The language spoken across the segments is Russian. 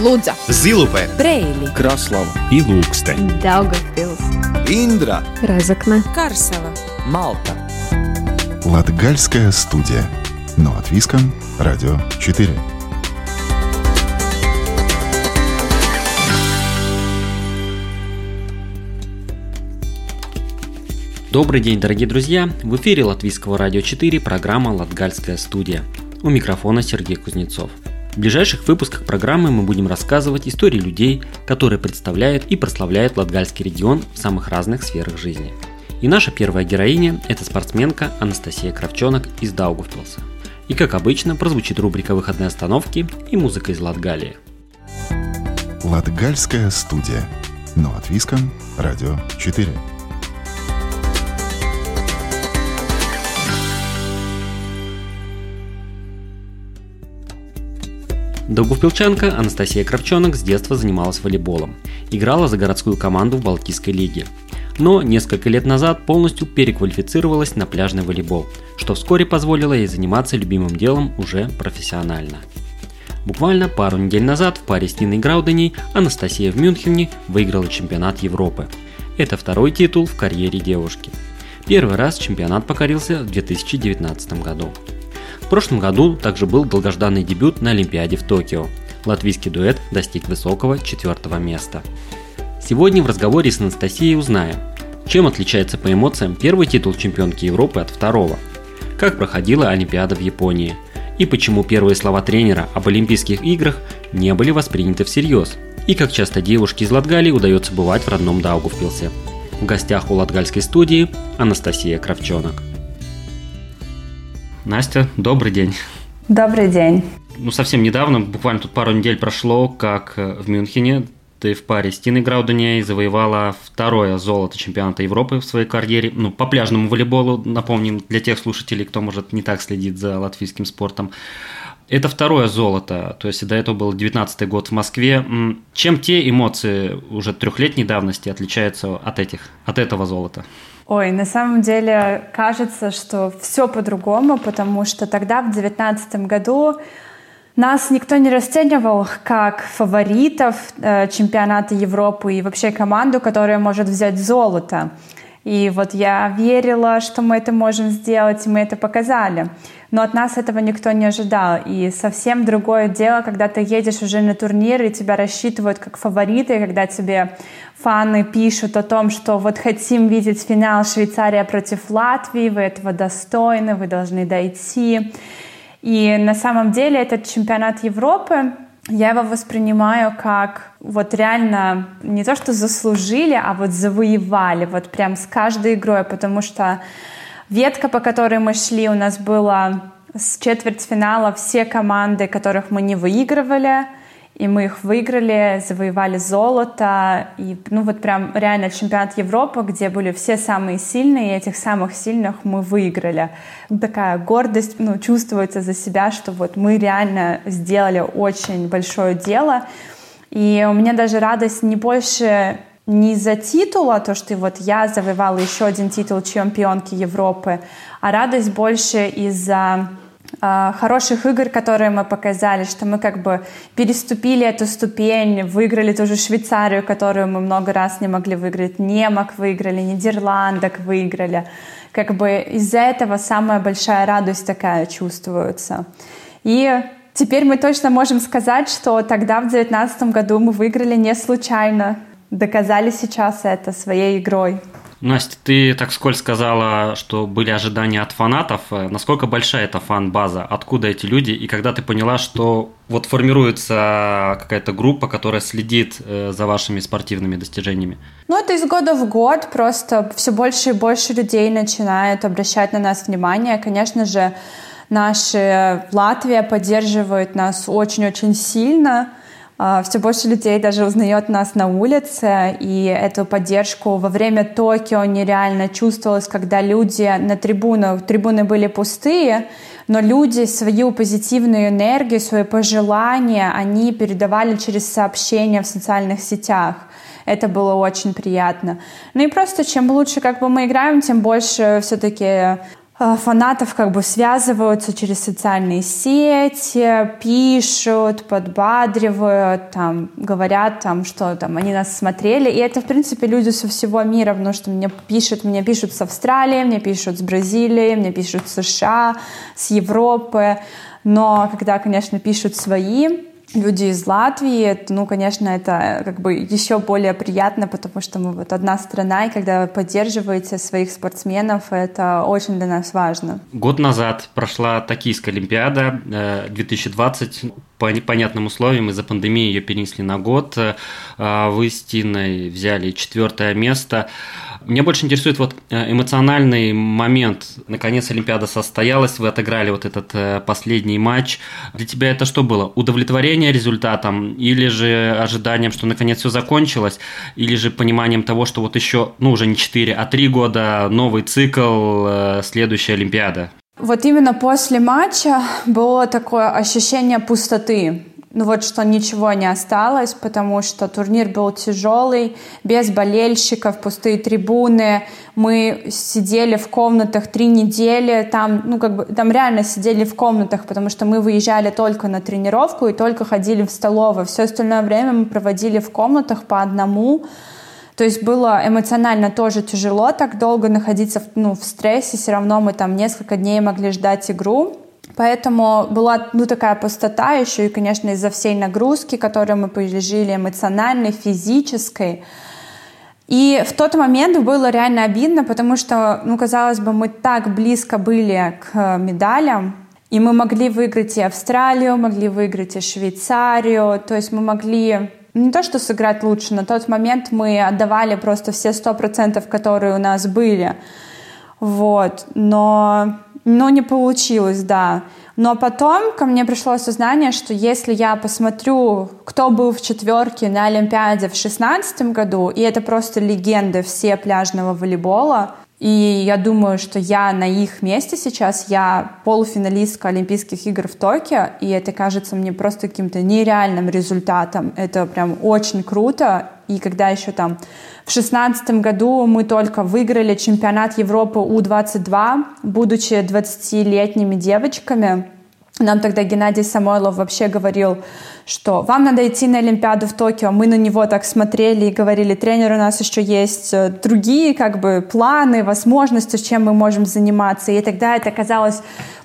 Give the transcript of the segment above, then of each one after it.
Лудза, Зилупе, Брейли, Краслава и Лукстен. Daugavpils, Индра, Разокна, Карсела. Малта. Латгальская студия. Но от Виска, Радио 4. Добрый день, дорогие друзья! В эфире Латвийского радио 4 программа «Латгальская студия». У микрофона Сергей Кузнецов. В ближайших выпусках программы мы будем рассказывать истории людей, которые представляют и прославляют Латгальский регион в самых разных сферах жизни. И наша первая героиня – это спортсменка Анастасия Кравчонок из Даугавпилса. И как обычно, прозвучит рубрика «Выходные остановки» и музыка из Латгалии. Латгальская студия. Но от Виска, Радио 4. Даугавпилчанка Анастасия Кравчонок с детства занималась волейболом. Играла за городскую команду в Балтийской лиге. Но несколько лет назад полностью переквалифицировалась на пляжный волейбол, что вскоре позволило ей заниматься любимым делом уже профессионально. Буквально пару недель назад в паре с Ниной Грауденей Анастасия в Мюнхене выиграла чемпионат Европы. Это второй титул в карьере девушки. Первый раз чемпионат покорился в 2019 году. Прошлом году также был долгожданный дебют на Олимпиаде в Токио. Латвийский дуэт достиг высокого четвертого места. Сегодня в разговоре с Анастасией узнаем, чем отличается по эмоциям первый титул чемпионки Европы от второго, как проходила Олимпиада в Японии и почему первые слова тренера об Олимпийских играх не были восприняты всерьез, и как часто девушке из Латгалии удается бывать в родном Даугавпилсе. В гостях у латгальской студии Анастасия Кравчонок. Настя, добрый день. Добрый день. Ну, совсем недавно, буквально тут пару недель прошло, как э, в Мюнхене ты в паре с Тиной Грауденей завоевала второе золото чемпионата Европы в своей карьере. Ну, по пляжному волейболу, напомним, для тех слушателей, кто, может, не так следит за латвийским спортом. Это второе золото, то есть до этого был 19 год в Москве. Чем те эмоции уже трехлетней давности отличаются от этих, от этого золота? Ой, на самом деле кажется, что все по-другому, потому что тогда, в 2019 году, нас никто не расценивал как фаворитов э, чемпионата Европы и вообще команду, которая может взять золото. И вот я верила, что мы это можем сделать, и мы это показали. Но от нас этого никто не ожидал. И совсем другое дело, когда ты едешь уже на турнир, и тебя рассчитывают как фавориты, когда тебе фаны пишут о том, что вот хотим видеть финал Швейцария против Латвии, вы этого достойны, вы должны дойти. И на самом деле этот чемпионат Европы, я его воспринимаю как вот реально не то, что заслужили, а вот завоевали, вот прям с каждой игрой, потому что ветка, по которой мы шли, у нас была с четвертьфинала все команды, которых мы не выигрывали — и мы их выиграли, завоевали золото, и, ну, вот прям реально чемпионат Европы, где были все самые сильные, и этих самых сильных мы выиграли. Такая гордость, ну, чувствуется за себя, что вот мы реально сделали очень большое дело, и у меня даже радость не больше не из-за титула, то, что вот я завоевала еще один титул чемпионки Европы, а радость больше из-за хороших игр, которые мы показали, что мы как бы переступили эту ступень, выиграли ту же Швейцарию, которую мы много раз не могли выиграть, немок выиграли, Нидерландок выиграли. Как бы из-за этого самая большая радость такая чувствуется. И теперь мы точно можем сказать, что тогда в 2019 году мы выиграли не случайно, доказали сейчас это своей игрой. Настя, ты так сколь сказала, что были ожидания от фанатов. Э, насколько большая эта фан-база? Откуда эти люди? И когда ты поняла, что вот формируется какая-то группа, которая следит э, за вашими спортивными достижениями? Ну, это из года в год. Просто все больше и больше людей начинают обращать на нас внимание. Конечно же, наши Латвия поддерживает нас очень-очень сильно – все больше людей даже узнает нас на улице, и эту поддержку во время Токио нереально чувствовалось, когда люди на трибунах, трибуны были пустые, но люди свою позитивную энергию, свои пожелания, они передавали через сообщения в социальных сетях. Это было очень приятно. Ну и просто чем лучше как бы мы играем, тем больше все-таки фанатов как бы связываются через социальные сети, пишут, подбадривают, там, говорят, там, что там, они нас смотрели. И это, в принципе, люди со всего мира, потому что мне пишут, мне пишут с Австралии, мне пишут с Бразилии, мне пишут с США, с Европы. Но когда, конечно, пишут свои, люди из Латвии, ну, конечно, это как бы еще более приятно, потому что мы вот одна страна, и когда вы поддерживаете своих спортсменов, это очень для нас важно. Год назад прошла Токийская Олимпиада 2020 э, по непонятным условиям из-за пандемии ее перенесли на год. Э, вы с Тиной взяли четвертое место. Меня больше интересует вот э, эмоциональный момент. Наконец Олимпиада состоялась, вы отыграли вот этот э, последний матч. Для тебя это что было? Удовлетворение результатом или же ожиданием, что наконец все закончилось? Или же пониманием того, что вот еще, ну уже не 4, а 3 года, новый цикл, э, следующая Олимпиада? Вот именно после матча было такое ощущение пустоты ну вот что ничего не осталось, потому что турнир был тяжелый, без болельщиков, пустые трибуны. Мы сидели в комнатах три недели, там, ну как бы, там реально сидели в комнатах, потому что мы выезжали только на тренировку и только ходили в столовую. Все остальное время мы проводили в комнатах по одному. То есть было эмоционально тоже тяжело так долго находиться ну, в стрессе, все равно мы там несколько дней могли ждать игру. Поэтому была ну, такая пустота еще и, конечно, из-за всей нагрузки, которую мы пережили, эмоциональной, физической. И в тот момент было реально обидно, потому что, ну, казалось бы, мы так близко были к медалям, и мы могли выиграть и Австралию, могли выиграть и Швейцарию, то есть мы могли не то что сыграть лучше, на тот момент мы отдавали просто все сто процентов, которые у нас были. Вот. Но но не получилось, да. Но потом ко мне пришло осознание, что если я посмотрю, кто был в четверке на Олимпиаде в шестнадцатом году, и это просто легенды все пляжного волейбола, и я думаю, что я на их месте сейчас, я полуфиналистка Олимпийских игр в Токио, и это кажется мне просто каким-то нереальным результатом. Это прям очень круто. И когда еще там в шестнадцатом году мы только выиграли чемпионат Европы У-22, будучи 20-летними девочками, нам тогда Геннадий Самойлов вообще говорил, что вам надо идти на Олимпиаду в Токио. Мы на него так смотрели и говорили, тренер, у нас еще есть э, другие как бы планы, возможности, чем мы можем заниматься. И тогда это казалось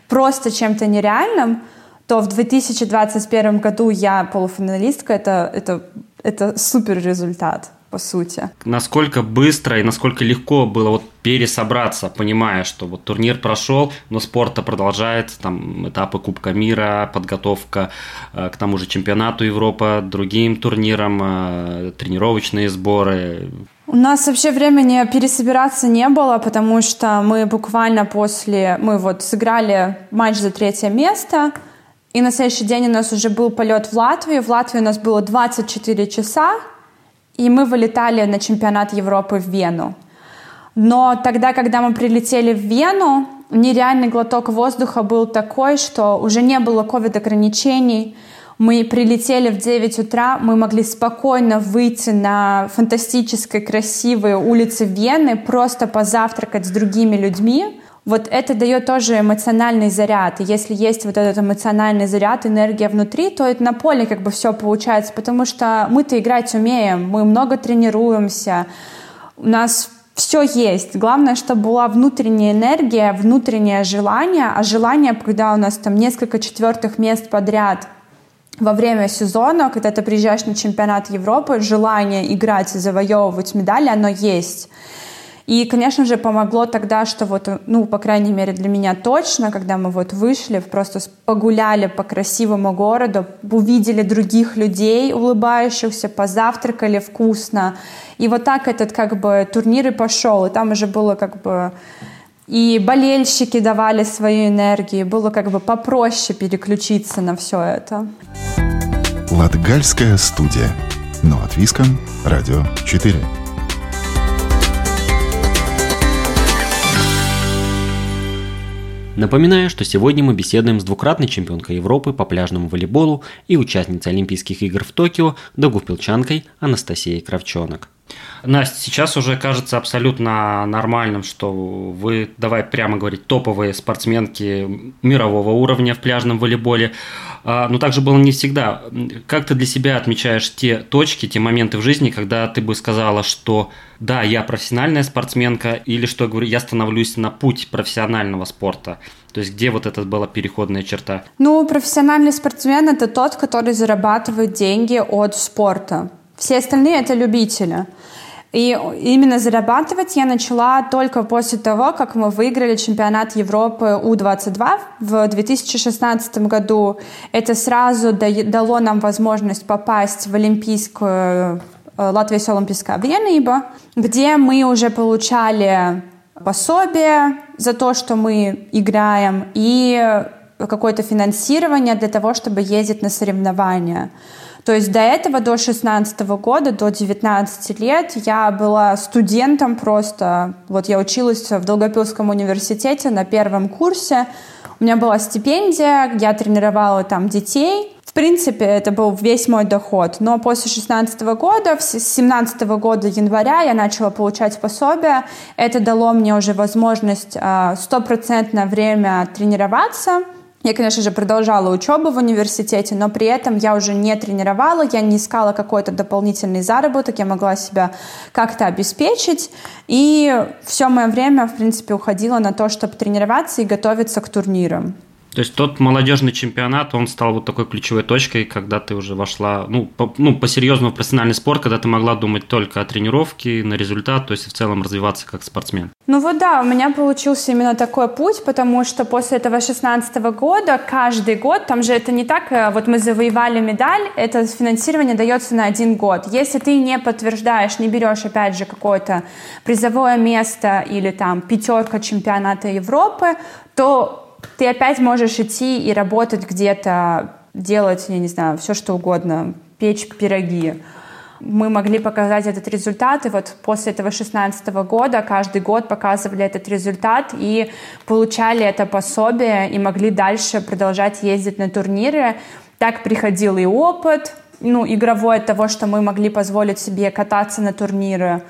просто чем-то нереальным. То в 2021 году я полуфиналистка, это, это, это супер результат по сути. Насколько быстро и насколько легко было вот пересобраться, понимая, что вот турнир прошел, но спорт продолжается, там этапы Кубка мира, подготовка э, к тому же чемпионату Европы, другим турнирам, э, тренировочные сборы. У нас вообще времени пересобираться не было, потому что мы буквально после, мы вот сыграли матч за третье место, и на следующий день у нас уже был полет в Латвию. В Латвии у нас было 24 часа, и мы вылетали на чемпионат Европы в Вену. Но тогда, когда мы прилетели в Вену, нереальный глоток воздуха был такой, что уже не было ковид-ограничений. Мы прилетели в 9 утра, мы могли спокойно выйти на фантастической красивые улицы Вены, просто позавтракать с другими людьми, вот это дает тоже эмоциональный заряд. И если есть вот этот эмоциональный заряд, энергия внутри, то это на поле как бы все получается, потому что мы-то играть умеем, мы много тренируемся, у нас все есть. Главное, чтобы была внутренняя энергия, внутреннее желание, а желание, когда у нас там несколько четвертых мест подряд во время сезона, когда ты приезжаешь на чемпионат Европы, желание играть и завоевывать медали, оно есть. И, конечно же, помогло тогда, что вот, ну, по крайней мере, для меня точно, когда мы вот вышли, просто погуляли по красивому городу, увидели других людей улыбающихся, позавтракали вкусно. И вот так этот как бы турнир и пошел. И там уже было как бы и болельщики давали свою энергию, было как бы попроще переключиться на все это. Латгальская студия. Но от Виском. Радио 4. Напоминаю, что сегодня мы беседуем с двукратной чемпионкой Европы по пляжному волейболу и участницей Олимпийских игр в Токио, догуфпилчанкой Анастасией Кравчонок. Настя, сейчас уже кажется абсолютно нормальным, что вы, давай прямо говорить, топовые спортсменки мирового уровня в пляжном волейболе. А, но также было не всегда. Как ты для себя отмечаешь те точки, те моменты в жизни, когда ты бы сказала, что да, я профессиональная спортсменка, или что, говорю, я становлюсь на путь профессионального спорта? То есть где вот эта была переходная черта? Ну, профессиональный спортсмен – это тот, который зарабатывает деньги от спорта. Все остальные – это любители. И именно зарабатывать я начала только после того, как мы выиграли чемпионат Европы У-22 в 2016 году. Это сразу дало нам возможность попасть в Олимпийскую э, Латвийская Олимпийская vienība, где мы уже получали пособие за то, что мы играем, и какое-то финансирование для того, чтобы ездить на соревнования. То есть до этого, до 16 года, до 19 лет я была студентом просто. Вот я училась в Долгопилском университете на первом курсе. У меня была стипендия, я тренировала там детей. В принципе, это был весь мой доход. Но после 16 года, с 17 года января я начала получать пособие. Это дало мне уже возможность а, стопроцентное время тренироваться – я, конечно же, продолжала учебу в университете, но при этом я уже не тренировала, я не искала какой-то дополнительный заработок, я могла себя как-то обеспечить. И все мое время, в принципе, уходило на то, чтобы тренироваться и готовиться к турнирам. То есть тот молодежный чемпионат, он стал вот такой ключевой точкой, когда ты уже вошла, ну, по, ну, по-серьезному в профессиональный спорт, когда ты могла думать только о тренировке, на результат, то есть в целом развиваться как спортсмен. Ну вот да, у меня получился именно такой путь, потому что после этого 16 года, каждый год, там же это не так, э, вот мы завоевали медаль, это финансирование дается на один год. Если ты не подтверждаешь, не берешь, опять же, какое-то призовое место или там пятерка чемпионата Европы, то ты опять можешь идти и работать где-то, делать, я не знаю, все что угодно, печь пироги. Мы могли показать этот результат, и вот после этого 16 года каждый год показывали этот результат и получали это пособие, и могли дальше продолжать ездить на турниры. Так приходил и опыт, ну, игровой от того, что мы могли позволить себе кататься на турниры.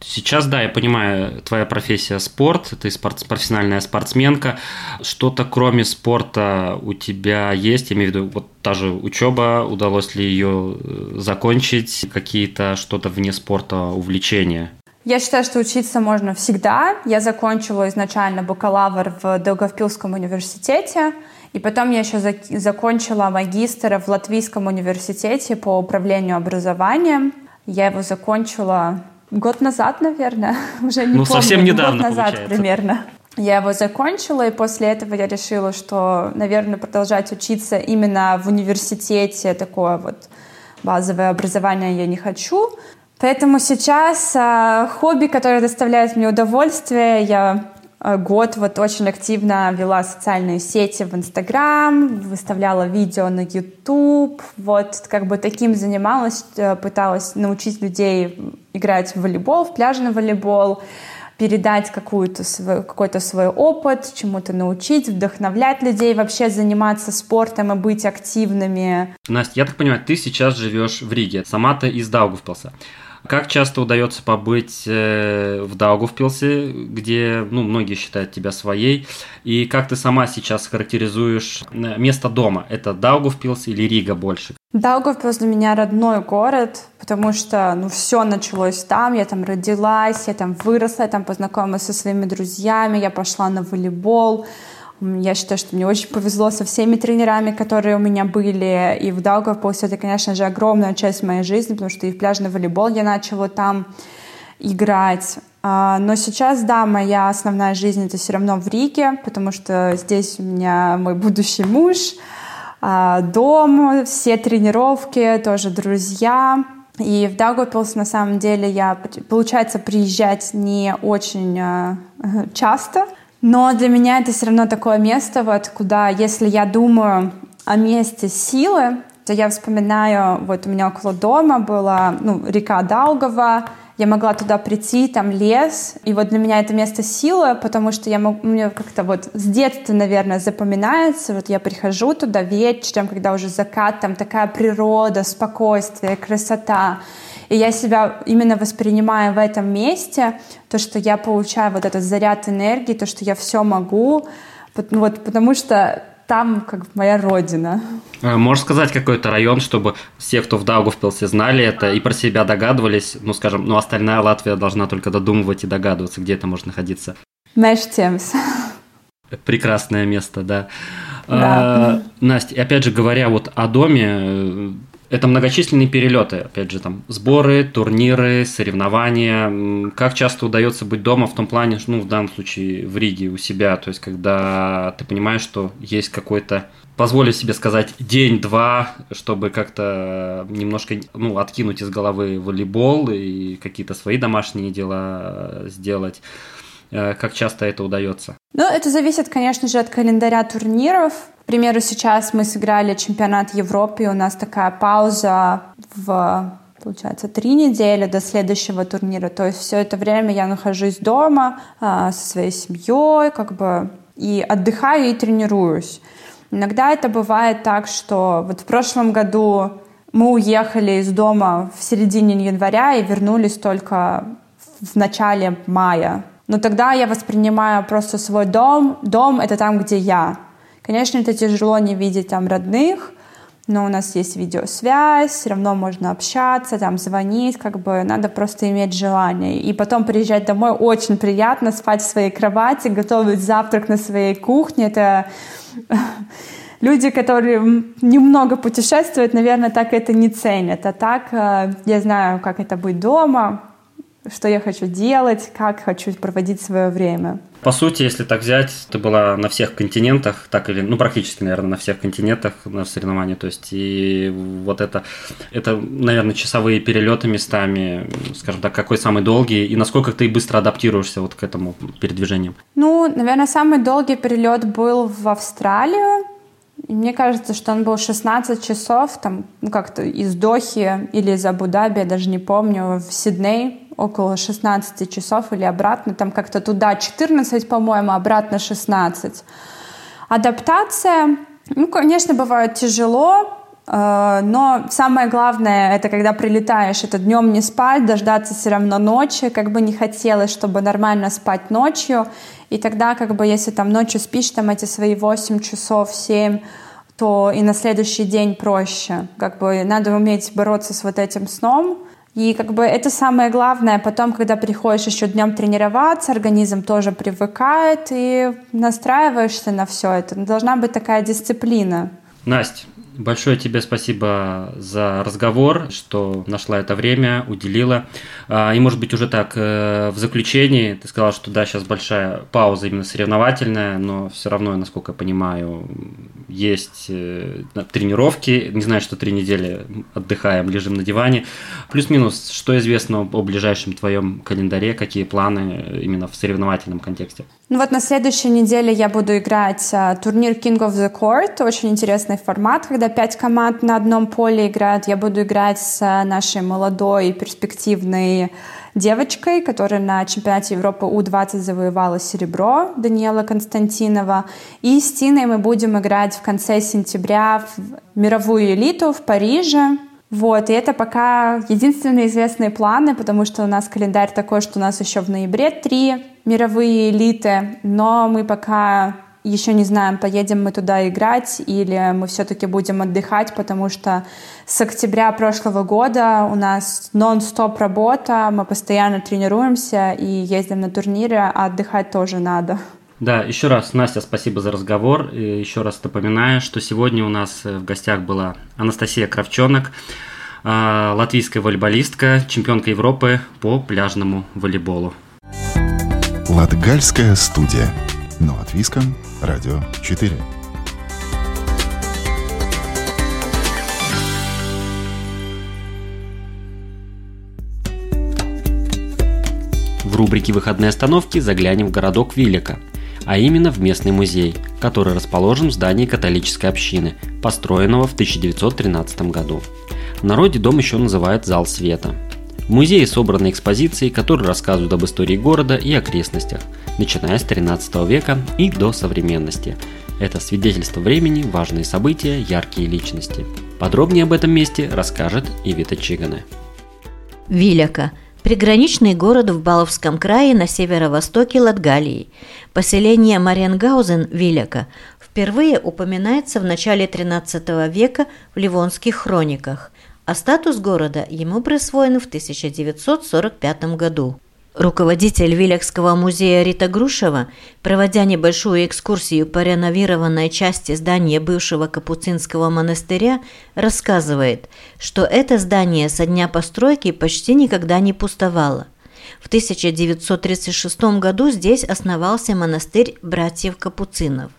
Сейчас, да, я понимаю, твоя профессия спорт, ты спорт, профессиональная спортсменка. Что-то кроме спорта у тебя есть? Я имею в виду, вот та же учеба, удалось ли ее э, закончить? Какие-то что-то вне спорта увлечения? Я считаю, что учиться можно всегда. Я закончила изначально бакалавр в Долговпилском университете, и потом я еще закончила магистра в Латвийском университете по управлению образованием. Я его закончила Год назад, наверное, уже не ну, помню. совсем недавно, Год назад получается. примерно. Я его закончила, и после этого я решила, что, наверное, продолжать учиться именно в университете, такое вот базовое образование я не хочу. Поэтому сейчас э, хобби, которое доставляет мне удовольствие, я год вот очень активно вела социальные сети в Инстаграм, выставляла видео на Ютуб, вот как бы таким занималась, э, пыталась научить людей играть в волейбол, в пляжный волейбол, передать какую-то свой, какой-то свой опыт, чему-то научить, вдохновлять людей вообще заниматься спортом и быть активными. Настя, я так понимаю, ты сейчас живешь в Риге, сама-то из Даугавпилса. Как часто удается побыть э, в Даугавпилсе, где ну, многие считают тебя своей? И как ты сама сейчас характеризуешь э, место дома? Это Даугавпилс или Рига больше? Даугавпилс для меня родной город, потому что ну, все началось там. Я там родилась, я там выросла, я там познакомилась со своими друзьями, я пошла на волейбол. Я считаю, что мне очень повезло со всеми тренерами, которые у меня были. И в Даугавпилсе это, конечно же, огромная часть моей жизни, потому что и в пляжный волейбол я начала там играть. А, но сейчас, да, моя основная жизнь это все равно в Риге, потому что здесь у меня мой будущий муж, а, дом, все тренировки, тоже друзья. И в Даугавпилс, на самом деле, я, получается, приезжать не очень а, часто, но для меня это все равно такое место, вот, куда, если я думаю о месте силы, то я вспоминаю, вот у меня около дома была ну, река Даугава, я могла туда прийти, там лес, и вот для меня это место силы, потому что я мог, мне как-то вот с детства, наверное, запоминается, вот я прихожу туда вечером, когда уже закат, там такая природа, спокойствие, красота, И я себя именно воспринимаю в этом месте, то, что я получаю вот этот заряд энергии, то, что я все могу, вот, потому что там как моя родина. А, можешь сказать какой-то район, чтобы все, кто в Даугавпилсе, знали это и про себя догадывались? Ну, скажем, ну, остальная Латвия должна только додумывать и догадываться, где это может находиться. Мэш Темс. Прекрасное место, да. Да. А, Настя, опять же говоря вот о доме, это многочисленные перелеты, опять же, там сборы, турниры, соревнования. Как часто удается быть дома в том плане, ну, в данном случае в Риге у себя, то есть когда ты понимаешь, что есть какой-то, позволю себе сказать, день-два, чтобы как-то немножко, ну, откинуть из головы волейбол и какие-то свои домашние дела сделать. Э, как часто это удается? Ну, это зависит, конечно же, от календаря турниров. К примеру, сейчас мы сыграли чемпионат Европы, и у нас такая пауза в получается, три недели до следующего турнира. То есть все это время я нахожусь дома э, со своей семьей, как бы и отдыхаю и тренируюсь. Иногда это бывает так, что вот в прошлом году мы уехали из дома в середине января и вернулись только в начале мая. Но тогда я воспринимаю просто свой дом. Дом — это там, где я. Конечно, это тяжело не видеть там родных, но у нас есть видеосвязь, все равно можно общаться, там звонить, как бы надо просто иметь желание. И потом приезжать домой очень приятно, спать в своей кровати, готовить завтрак на своей кухне. Это люди, которые немного путешествуют, наверное, так это не ценят. А так э, я знаю, как это быть дома, что я хочу делать, как хочу проводить свое время. По сути, если так взять, ты была на всех континентах, так или, ну, практически, наверное, на всех континентах на соревновании, то есть, и вот это, это, наверное, часовые перелеты местами, скажем так, какой самый долгий, и насколько ты быстро адаптируешься вот к этому передвижению? Ну, наверное, самый долгий перелет был в Австралию, мне кажется, что он был 16 часов, там, ну, как-то из Дохи или из Абу-Даби, я даже не помню, в Сидней, около 16 часов или обратно, там как-то туда 14, по-моему, обратно 16. Адаптация, ну, конечно, бывает тяжело, но самое главное, это когда прилетаешь, это днем не спать, дождаться все равно ночи, как бы не хотелось, чтобы нормально спать ночью. И тогда, как бы, если там ночью спишь, там эти свои 8 часов, 7, то и на следующий день проще. Как бы надо уметь бороться с вот этим сном. И как бы это самое главное. Потом, когда приходишь еще днем тренироваться, организм тоже привыкает и настраиваешься на все это. Должна быть такая дисциплина. Настя, Большое тебе спасибо за разговор, что нашла это время, уделила. А, и, может быть, уже так, э, в заключении, ты сказала, что да, сейчас большая пауза именно соревновательная, но все равно, насколько я понимаю, есть э, тренировки. Не знаю, что три недели отдыхаем, лежим на диване. Плюс-минус, что известно о ближайшем твоем календаре, какие планы именно в соревновательном контексте? Ну вот на следующей неделе я буду играть а, турнир King of the Court, очень интересный формат, когда пять команд на одном поле играют. Я буду играть с а, нашей молодой перспективной девочкой, которая на чемпионате Европы У-20 завоевала серебро, Даниэла Константинова. И с Тиной мы будем играть в конце сентября в мировую элиту в Париже. Вот, и это пока единственные известные планы, потому что у нас календарь такой, что у нас еще в ноябре три мировые элиты, но мы пока еще не знаем, поедем мы туда играть или мы все-таки будем отдыхать, потому что с октября прошлого года у нас нон-стоп работа, мы постоянно тренируемся и ездим на турниры, а отдыхать тоже надо. Да, еще раз, Настя, спасибо за разговор. И еще раз напоминаю, что сегодня у нас в гостях была Анастасия Кравчонок, а, латвийская волейболистка, чемпионка Европы по пляжному волейболу. Латгальская студия. Но латвийском радио 4. В рубрике «Выходные остановки» заглянем в городок Вилека – а именно в местный музей, который расположен в здании католической общины, построенного в 1913 году. В народе дом еще называют «Зал света». В музее собраны экспозиции, которые рассказывают об истории города и окрестностях, начиная с 13 века и до современности. Это свидетельство времени, важные события, яркие личности. Подробнее об этом месте расскажет Ивита Чигане. Виляка – приграничный город в Баловском крае на северо-востоке Латгалии. Поселение Мариенгаузен-Виляка впервые упоминается в начале XIII века в Ливонских хрониках, а статус города ему присвоен в 1945 году. Руководитель Вилекского музея Рита Грушева, проводя небольшую экскурсию по реновированной части здания бывшего Капуцинского монастыря, рассказывает, что это здание со дня постройки почти никогда не пустовало. В 1936 году здесь основался монастырь братьев Капуцинов.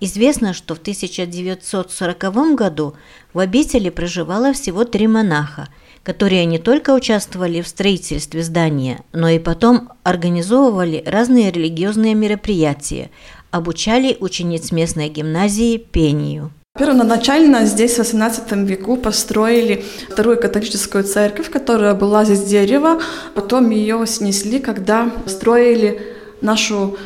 Известно, что в 1940 году в обители проживало всего три монаха – которые не только участвовали в строительстве здания, но и потом организовывали разные религиозные мероприятия, обучали учениц местной гимназии пению. Первоначально здесь в XVIII веку построили вторую католическую церковь, которая была из дерева. Потом ее снесли, когда строили нашу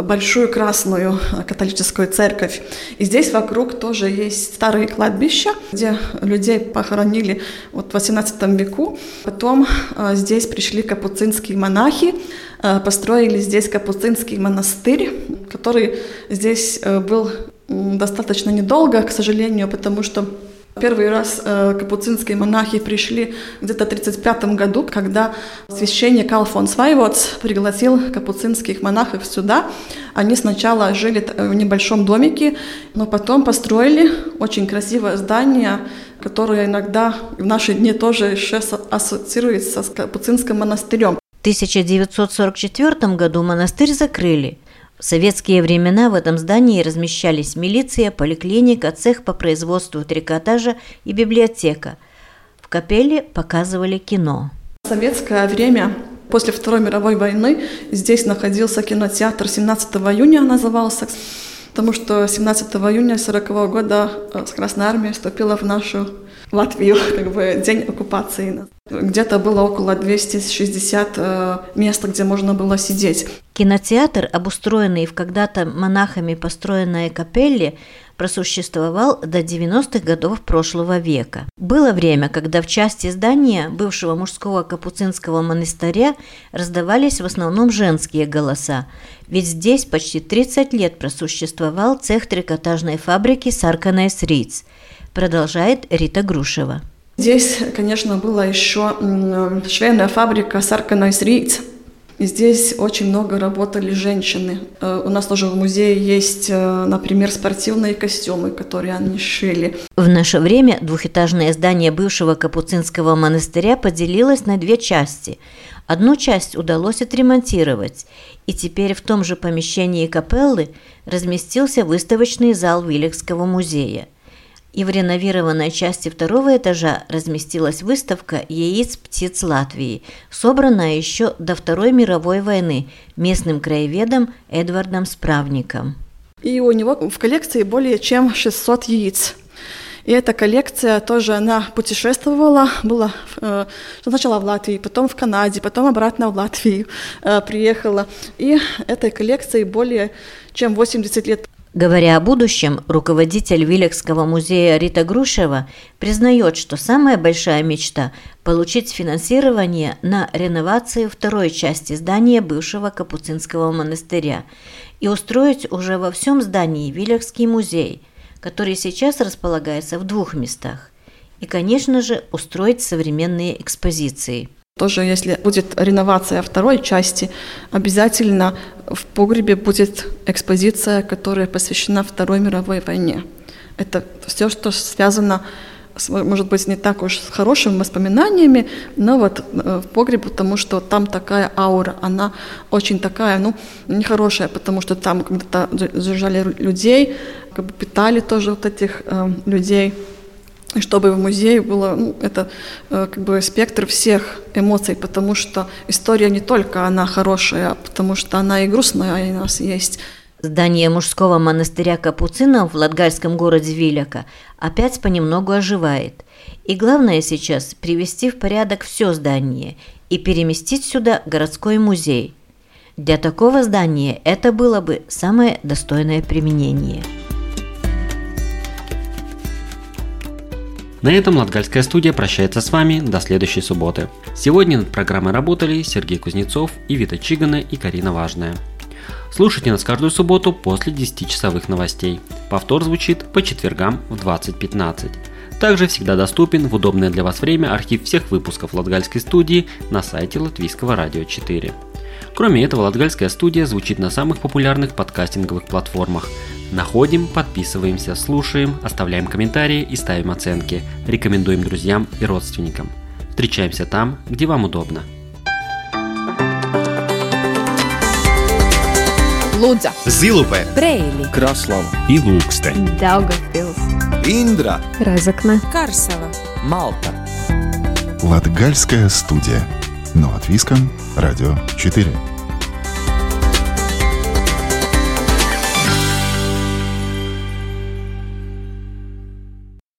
большую красную католическую церковь. И здесь вокруг тоже есть старые кладбища, где людей похоронили вот в 18 веку. Потом э, здесь пришли капуцинские монахи, э, построили здесь капуцинский монастырь, который здесь э, был достаточно недолго, к сожалению, потому что Первый раз э, капуцинские монахи пришли где-то в 1935 году, когда священник Алфонс Вайвоц пригласил капуцинских монахов сюда. Они сначала жили в небольшом домике, но потом построили очень красивое здание, которое иногда в наши дни тоже еще ассоциируется с капуцинским монастырем. В 1944 году монастырь закрыли, в советские времена в этом здании размещались милиция, поликлиника, цех по производству трикотажа и библиотека. В капелле показывали кино. В советское время После Второй мировой войны здесь находился кинотеатр 17 июня, назывался, потому что 17 июня 1940 года э, Красная Армия вступила в нашу Латвию, как бы день оккупации. Где-то было около 260 э, мест, где можно было сидеть. Кинотеатр, обустроенный в когда-то монахами построенной капелле, просуществовал до 90-х годов прошлого века. Было время, когда в части здания бывшего мужского капуцинского монастыря раздавались в основном женские голоса, ведь здесь почти 30 лет просуществовал цех трикотажной фабрики «Сарканайс Риц», продолжает Рита Грушева. Здесь, конечно, была еще швейная фабрика «Сарканайс Риц», Здесь очень много работали женщины. Э, у нас тоже в музее есть, э, например, спортивные костюмы, которые они шили. В наше время двухэтажное здание бывшего Капуцинского монастыря поделилось на две части. Одну часть удалось отремонтировать, и теперь в том же помещении капеллы разместился выставочный зал Вилекского музея – и в реновированной части второго этажа разместилась выставка яиц птиц Латвии, собранная еще до Второй мировой войны местным краеведом Эдвардом Справником. И у него в коллекции более чем 600 яиц. И эта коллекция тоже, она путешествовала, была э, сначала в Латвии, потом в Канаде, потом обратно в Латвию э, приехала. И этой коллекции более чем 80 лет. Говоря о будущем, руководитель Вилекского музея Рита Грушева признает, что самая большая мечта – получить финансирование на реновацию второй части здания бывшего Капуцинского монастыря и устроить уже во всем здании Вилекский музей, который сейчас располагается в двух местах, и, конечно же, устроить современные экспозиции – тоже, если будет реновация второй части, обязательно в погребе будет экспозиция, которая посвящена Второй мировой войне. Это все, что связано может быть, не так уж с хорошими воспоминаниями, но вот э, в погребе, потому что там такая аура, она очень такая, ну, нехорошая, потому что там когда-то держали людей, как бы питали тоже вот этих э, людей чтобы в музее было ну, это э, как бы спектр всех эмоций, потому что история не только она хорошая, а потому что она и грустная у нас есть. Здание мужского монастыря Капуцинов в латгальском городе Виляка опять понемногу оживает. И главное сейчас привести в порядок все здание и переместить сюда городской музей. Для такого здания это было бы самое достойное применение. На этом Латгальская студия прощается с вами до следующей субботы. Сегодня над программой работали Сергей Кузнецов, Ивита Чигана и Карина Важная. Слушайте нас каждую субботу после 10-часовых новостей. Повтор звучит по четвергам в 20.15. Также всегда доступен в удобное для вас время архив всех выпусков Латгальской студии на сайте Латвийского радио 4. Кроме этого, Латгальская студия звучит на самых популярных подкастинговых платформах. Находим, подписываемся, слушаем, оставляем комментарии и ставим оценки. Рекомендуем друзьям и родственникам. Встречаемся там, где вам удобно. Лудза, Зилупе, Брейли, Краслава Ilūkste, Daugavpils, Индра, Разокна, Карсела. Малта. Латгальская студия. Но от Виска, Радио 4.